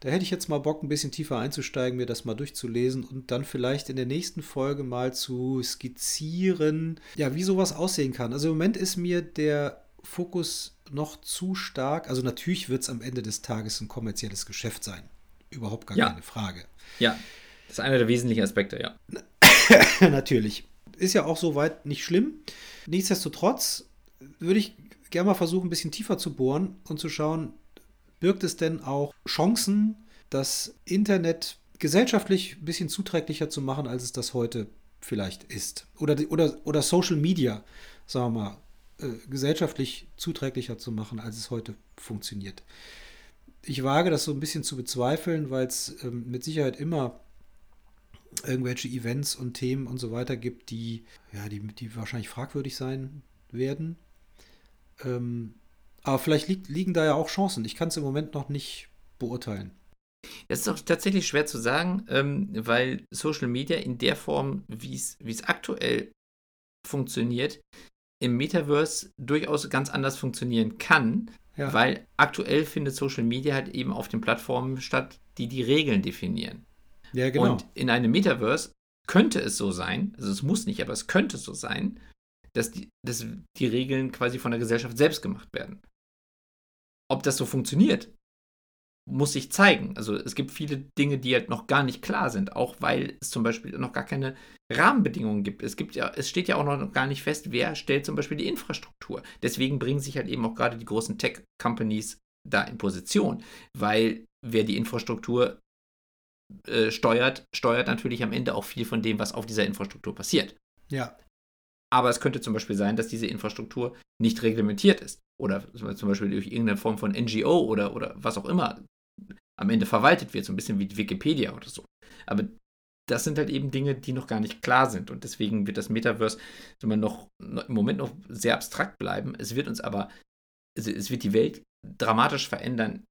Speaker 3: Da hätte ich jetzt mal Bock, ein bisschen tiefer einzusteigen, mir das mal durchzulesen und dann vielleicht in der nächsten Folge mal zu skizzieren, ja, wie sowas aussehen kann. Also im Moment ist mir der Fokus noch zu stark. Also natürlich wird es am Ende des Tages ein kommerzielles Geschäft sein. Überhaupt gar ja. keine Frage.
Speaker 2: Ja, das ist einer der wesentlichen Aspekte, ja. <coughs>
Speaker 3: natürlich ist ja auch soweit nicht schlimm. Nichtsdestotrotz würde ich gerne mal versuchen, ein bisschen tiefer zu bohren und zu schauen, birgt es denn auch Chancen, das Internet gesellschaftlich ein bisschen zuträglicher zu machen, als es das heute vielleicht ist? Oder, oder, oder Social Media, sagen wir mal, äh, gesellschaftlich zuträglicher zu machen, als es heute funktioniert. Ich wage das so ein bisschen zu bezweifeln, weil es ähm, mit Sicherheit immer irgendwelche Events und Themen und so weiter gibt, die, ja, die, die wahrscheinlich fragwürdig sein werden. Ähm, aber vielleicht liegt, liegen da ja auch Chancen. Ich kann es im Moment noch nicht beurteilen.
Speaker 2: Das ist auch tatsächlich schwer zu sagen, ähm, weil Social Media in der Form, wie es aktuell funktioniert, im Metaverse durchaus ganz anders funktionieren kann, ja. weil aktuell findet Social Media halt eben auf den Plattformen statt, die die Regeln definieren. Ja, genau. Und in einem Metaverse könnte es so sein, also es muss nicht, aber es könnte so sein, dass die, dass die Regeln quasi von der Gesellschaft selbst gemacht werden. Ob das so funktioniert, muss sich zeigen. Also es gibt viele Dinge, die halt noch gar nicht klar sind, auch weil es zum Beispiel noch gar keine Rahmenbedingungen gibt. Es gibt ja, es steht ja auch noch gar nicht fest, wer stellt zum Beispiel die Infrastruktur. Deswegen bringen sich halt eben auch gerade die großen Tech-Companies da in Position, weil wer die Infrastruktur äh, steuert, steuert natürlich am Ende auch viel von dem, was auf dieser Infrastruktur passiert.
Speaker 3: Ja.
Speaker 2: Aber es könnte zum Beispiel sein, dass diese Infrastruktur nicht reglementiert ist oder zum Beispiel durch irgendeine Form von NGO oder, oder was auch immer am Ende verwaltet wird, so ein bisschen wie Wikipedia oder so. Aber das sind halt eben Dinge, die noch gar nicht klar sind und deswegen wird das Metaverse noch, noch im Moment noch sehr abstrakt bleiben. Es wird uns aber, es wird die Welt dramatisch verändern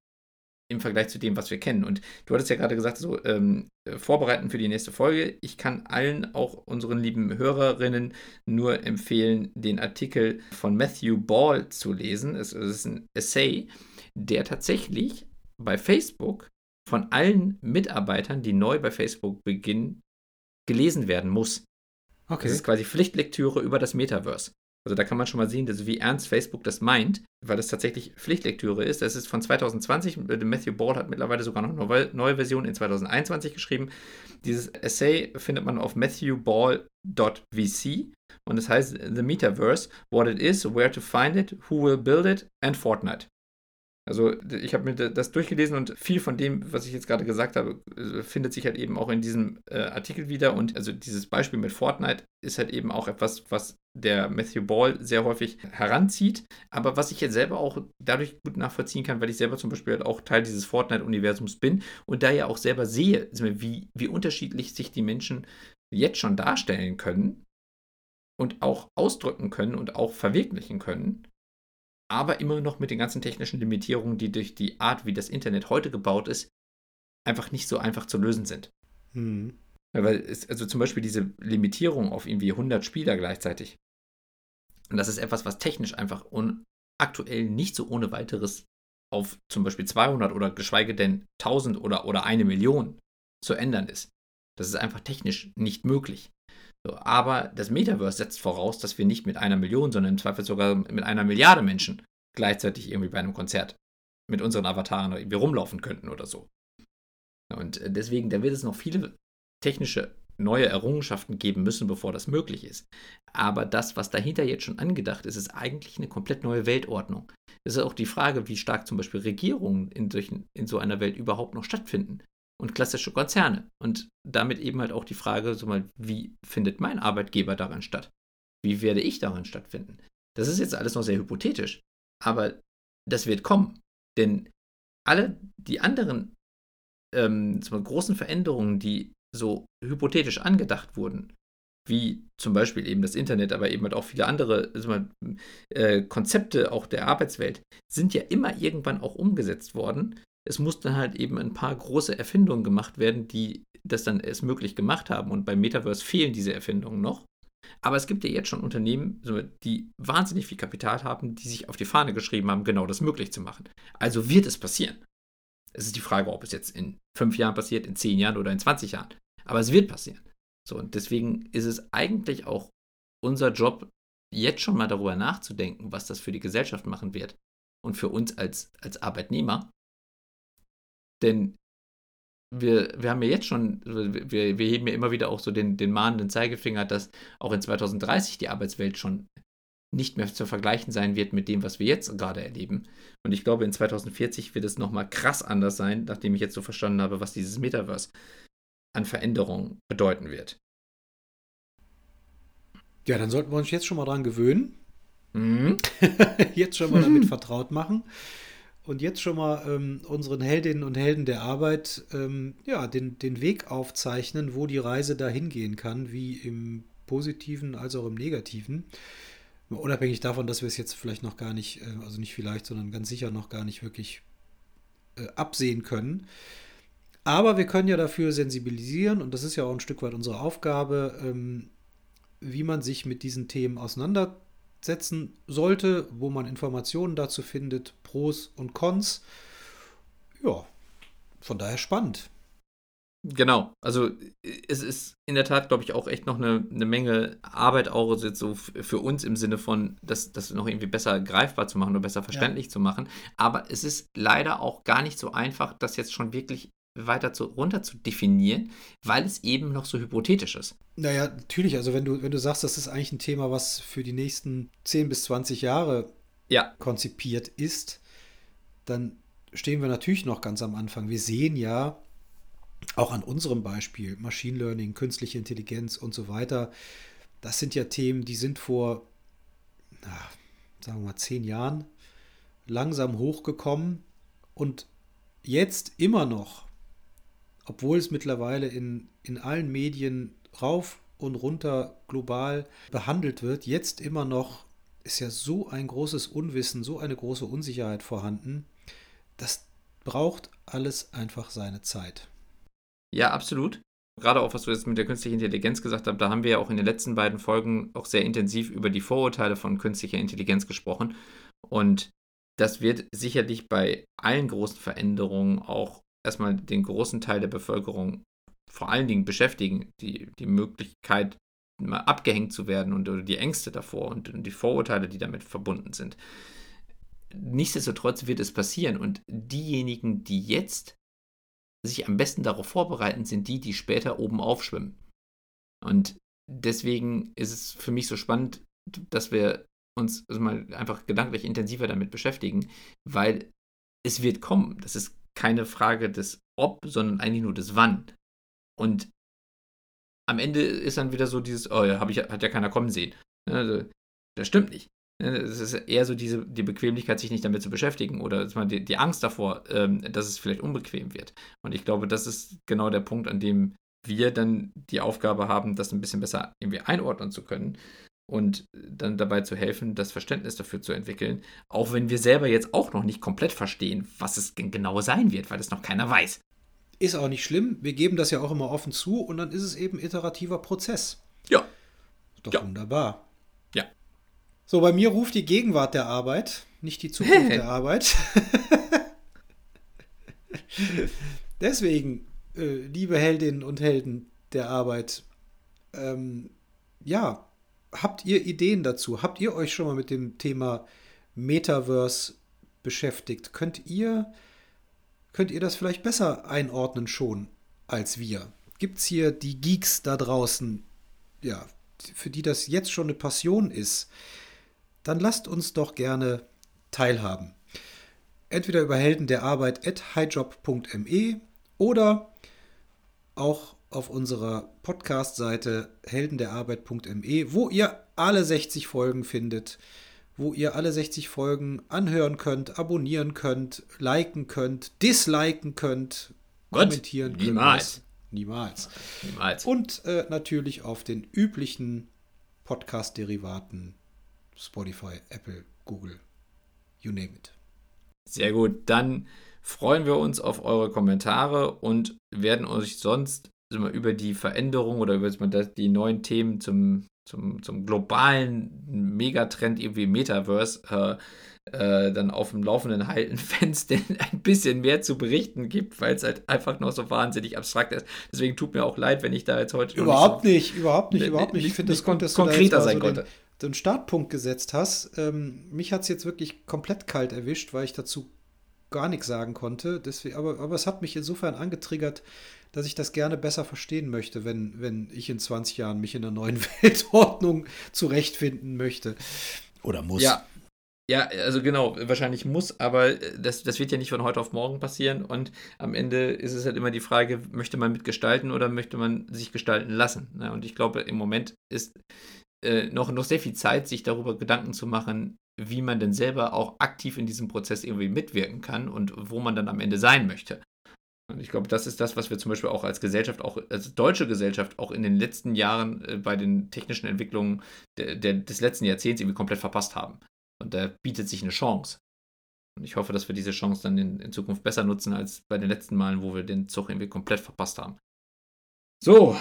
Speaker 2: im Vergleich zu dem, was wir kennen. Und du hattest ja gerade gesagt, so ähm, äh, vorbereiten für die nächste Folge. Ich kann allen, auch unseren lieben Hörerinnen, nur empfehlen, den Artikel von Matthew Ball zu lesen. Es, es ist ein Essay, der tatsächlich bei Facebook von allen Mitarbeitern, die neu bei Facebook beginnen, gelesen werden muss. Okay. Das ist quasi Pflichtlektüre über das Metaverse. Also da kann man schon mal sehen, dass, wie ernst Facebook das meint, weil es tatsächlich Pflichtlektüre ist. Das ist von 2020. Matthew Ball hat mittlerweile sogar noch eine neue Version in 2021 geschrieben. Dieses Essay findet man auf matthewball.vc und es heißt The Metaverse, What It Is, Where to Find It, Who Will Build It and Fortnite. Also ich habe mir das durchgelesen und viel von dem, was ich jetzt gerade gesagt habe, äh, findet sich halt eben auch in diesem äh, Artikel wieder. Und also dieses Beispiel mit Fortnite ist halt eben auch etwas, was der Matthew Ball sehr häufig heranzieht, aber was ich jetzt selber auch dadurch gut nachvollziehen kann, weil ich selber zum Beispiel halt auch Teil dieses Fortnite-Universums bin und da ja auch selber sehe, wie, wie unterschiedlich sich die Menschen jetzt schon darstellen können und auch ausdrücken können und auch verwirklichen können aber immer noch mit den ganzen technischen Limitierungen, die durch die Art, wie das Internet heute gebaut ist, einfach nicht so einfach zu lösen sind. Mhm. Weil es, also zum Beispiel diese Limitierung auf irgendwie 100 Spieler gleichzeitig. Und das ist etwas, was technisch einfach aktuell nicht so ohne weiteres auf zum Beispiel 200 oder geschweige denn 1000 oder, oder eine Million zu ändern ist. Das ist einfach technisch nicht möglich. So, aber das Metaverse setzt voraus, dass wir nicht mit einer Million, sondern im Zweifel sogar mit einer Milliarde Menschen gleichzeitig irgendwie bei einem Konzert mit unseren Avataren irgendwie rumlaufen könnten oder so. Und äh, deswegen, da wird es noch viele technische neue Errungenschaften geben müssen, bevor das möglich ist. Aber das, was dahinter jetzt schon angedacht ist, ist eigentlich eine komplett neue Weltordnung. Es ist auch die Frage, wie stark zum Beispiel Regierungen in, solchen, in so einer Welt überhaupt noch stattfinden und klassische Konzerne. Und damit eben halt auch die Frage, so mal, wie findet mein Arbeitgeber daran statt? Wie werde ich darin stattfinden? Das ist jetzt alles noch sehr hypothetisch, aber das wird kommen. Denn alle die anderen ähm, großen Veränderungen, die so hypothetisch angedacht wurden, wie zum Beispiel eben das Internet, aber eben halt auch viele andere also, äh, Konzepte auch der Arbeitswelt, sind ja immer irgendwann auch umgesetzt worden. Es mussten halt eben ein paar große Erfindungen gemacht werden, die das dann erst möglich gemacht haben. Und beim Metaverse fehlen diese Erfindungen noch. Aber es gibt ja jetzt schon Unternehmen, die wahnsinnig viel Kapital haben, die sich auf die Fahne geschrieben haben, genau das möglich zu machen. Also wird es passieren. Es ist die Frage, ob es jetzt in fünf Jahren passiert, in zehn Jahren oder in 20 Jahren. Aber es wird passieren. So, und deswegen ist es eigentlich auch unser Job, jetzt schon mal darüber nachzudenken, was das für die Gesellschaft machen wird und für uns als, als Arbeitnehmer. Denn wir, wir haben ja jetzt schon, wir, wir heben ja immer wieder auch so den, den mahnenden Zeigefinger, dass auch in 2030 die Arbeitswelt schon nicht mehr zu vergleichen sein wird mit dem, was wir jetzt gerade erleben. Und ich glaube, in 2040 wird es nochmal krass anders sein, nachdem ich jetzt so verstanden habe, was dieses Metaverse an Veränderungen bedeuten wird.
Speaker 3: Ja, dann sollten wir uns jetzt schon mal dran gewöhnen. Mhm. <laughs> jetzt schon mal damit <laughs> vertraut machen. Und jetzt schon mal ähm, unseren Heldinnen und Helden der Arbeit ähm, ja, den, den Weg aufzeichnen, wo die Reise dahin gehen kann, wie im Positiven als auch im Negativen. Unabhängig davon, dass wir es jetzt vielleicht noch gar nicht, äh, also nicht vielleicht, sondern ganz sicher noch gar nicht wirklich äh, absehen können. Aber wir können ja dafür sensibilisieren und das ist ja auch ein Stück weit unsere Aufgabe, ähm, wie man sich mit diesen Themen auseinandersetzen sollte, wo man Informationen dazu findet, Pros und Cons. Ja, von daher spannend.
Speaker 2: Genau, also es ist in der Tat, glaube ich, auch echt noch eine, eine Menge Arbeit auch jetzt so für uns im Sinne von, das, das noch irgendwie besser greifbar zu machen oder besser verständlich ja. zu machen. Aber es ist leider auch gar nicht so einfach, das jetzt schon wirklich weiter zu, runter zu definieren, weil es eben noch so hypothetisch ist.
Speaker 3: Naja, natürlich. Also wenn du, wenn du sagst, das ist eigentlich ein Thema, was für die nächsten 10 bis 20 Jahre ja. konzipiert ist, dann stehen wir natürlich noch ganz am Anfang. Wir sehen ja auch an unserem Beispiel Machine Learning, künstliche Intelligenz und so weiter. Das sind ja Themen, die sind vor, na, sagen wir mal, zehn Jahren langsam hochgekommen und jetzt immer noch obwohl es mittlerweile in, in allen Medien rauf und runter global behandelt wird, jetzt immer noch ist ja so ein großes Unwissen, so eine große Unsicherheit vorhanden. Das braucht alles einfach seine Zeit.
Speaker 2: Ja, absolut. Gerade auch, was du jetzt mit der künstlichen Intelligenz gesagt hast, da haben wir ja auch in den letzten beiden Folgen auch sehr intensiv über die Vorurteile von künstlicher Intelligenz gesprochen. Und das wird sicherlich bei allen großen Veränderungen auch erstmal den großen Teil der Bevölkerung vor allen Dingen beschäftigen, die, die Möglichkeit, mal abgehängt zu werden und oder die Ängste davor und, und die Vorurteile, die damit verbunden sind. Nichtsdestotrotz wird es passieren und diejenigen, die jetzt sich am besten darauf vorbereiten, sind die, die später oben aufschwimmen. Und deswegen ist es für mich so spannend, dass wir uns also mal einfach gedanklich intensiver damit beschäftigen, weil es wird kommen. Das ist keine Frage des Ob, sondern eigentlich nur des Wann. Und am Ende ist dann wieder so dieses, oh ja, ich, hat ja keiner kommen sehen. Ne, also, das stimmt nicht. Ne, es ist eher so diese, die Bequemlichkeit, sich nicht damit zu beschäftigen oder die, die Angst davor, ähm, dass es vielleicht unbequem wird. Und ich glaube, das ist genau der Punkt, an dem wir dann die Aufgabe haben, das ein bisschen besser irgendwie einordnen zu können und dann dabei zu helfen, das Verständnis dafür zu entwickeln, auch wenn wir selber jetzt auch noch nicht komplett verstehen, was es genau sein wird, weil es noch keiner weiß.
Speaker 3: Ist auch nicht schlimm, wir geben das ja auch immer offen zu und dann ist es eben iterativer Prozess.
Speaker 2: Ja.
Speaker 3: Doch
Speaker 2: ja.
Speaker 3: wunderbar.
Speaker 2: Ja.
Speaker 3: So, bei mir ruft die Gegenwart der Arbeit, nicht die Zukunft <laughs> der Arbeit. <laughs> Deswegen, äh, liebe Heldinnen und Helden der Arbeit, ähm, ja, habt ihr Ideen dazu? Habt ihr euch schon mal mit dem Thema Metaverse beschäftigt? Könnt ihr, könnt ihr das vielleicht besser einordnen schon als wir? Gibt es hier die Geeks da draußen, ja, für die das jetzt schon eine Passion ist? Dann lasst uns doch gerne teilhaben. Entweder über Helden der Arbeit at highjob.me oder auch auf unserer Podcast-Seite heldenderarbeit.me, wo ihr alle 60 Folgen findet, wo ihr alle 60 Folgen anhören könnt, abonnieren könnt, liken könnt, disliken könnt, Gott, kommentieren könnt.
Speaker 2: Niemals.
Speaker 3: Niemals.
Speaker 2: Niemals.
Speaker 3: Und äh, natürlich auf den üblichen Podcast-Derivaten Spotify, Apple, Google, you name it.
Speaker 2: Sehr gut. Dann freuen wir uns auf eure Kommentare und werden euch sonst über die Veränderung oder über die neuen Themen zum, zum, zum globalen Megatrend irgendwie Metaverse äh, äh, dann auf dem Laufenden halten, <laughs> wenn es denn ein bisschen mehr zu berichten gibt, weil es halt einfach noch so wahnsinnig abstrakt ist. Deswegen tut mir auch leid, wenn ich da jetzt heute
Speaker 3: überhaupt nicht, so, nicht, überhaupt nicht, überhaupt nicht. Ich finde, das
Speaker 2: konntest konkreter
Speaker 3: da
Speaker 2: sein so konnte.
Speaker 3: Den, den Startpunkt gesetzt hast. Ähm, mich hat es jetzt wirklich komplett kalt erwischt, weil ich dazu gar nichts sagen konnte. Deswegen, aber, aber es hat mich insofern angetriggert, dass ich das gerne besser verstehen möchte, wenn, wenn ich in 20 Jahren mich in einer neuen <laughs> Weltordnung zurechtfinden möchte. Oder muss.
Speaker 2: Ja. Ja, also genau, wahrscheinlich muss, aber das, das wird ja nicht von heute auf morgen passieren und am Ende ist es halt immer die Frage, möchte man mitgestalten oder möchte man sich gestalten lassen? Ne? Und ich glaube, im Moment ist äh, noch, noch sehr viel Zeit, sich darüber Gedanken zu machen, wie man denn selber auch aktiv in diesem Prozess irgendwie mitwirken kann und wo man dann am Ende sein möchte. Und ich glaube, das ist das, was wir zum Beispiel auch als Gesellschaft, auch als deutsche Gesellschaft, auch in den letzten Jahren äh, bei den technischen Entwicklungen der, der, des letzten Jahrzehnts irgendwie komplett verpasst haben. Und da bietet sich eine Chance. Und ich hoffe, dass wir diese Chance dann in, in Zukunft besser nutzen als bei den letzten Malen, wo wir den Zug irgendwie komplett verpasst haben. So,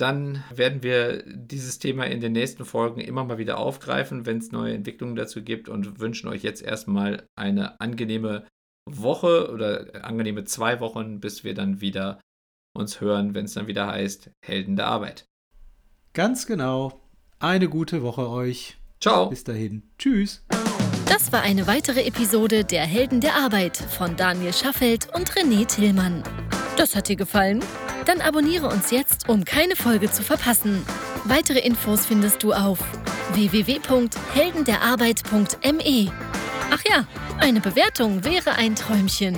Speaker 2: dann werden wir dieses Thema in den nächsten Folgen immer mal wieder aufgreifen, wenn es neue Entwicklungen dazu gibt und wünschen euch jetzt erstmal eine angenehme Woche oder angenehme zwei Wochen, bis wir dann wieder uns hören, wenn es dann wieder heißt Helden der Arbeit.
Speaker 3: Ganz genau. Eine gute Woche euch.
Speaker 2: Ciao.
Speaker 3: Bis dahin. Tschüss.
Speaker 1: Das war eine weitere Episode der Helden der Arbeit von Daniel Schaffelt und René Tillmann. Das hat dir gefallen? Dann abonniere uns jetzt, um keine Folge zu verpassen. Weitere Infos findest du auf www.heldenderarbeit.me. Ach ja, eine Bewertung wäre ein Träumchen.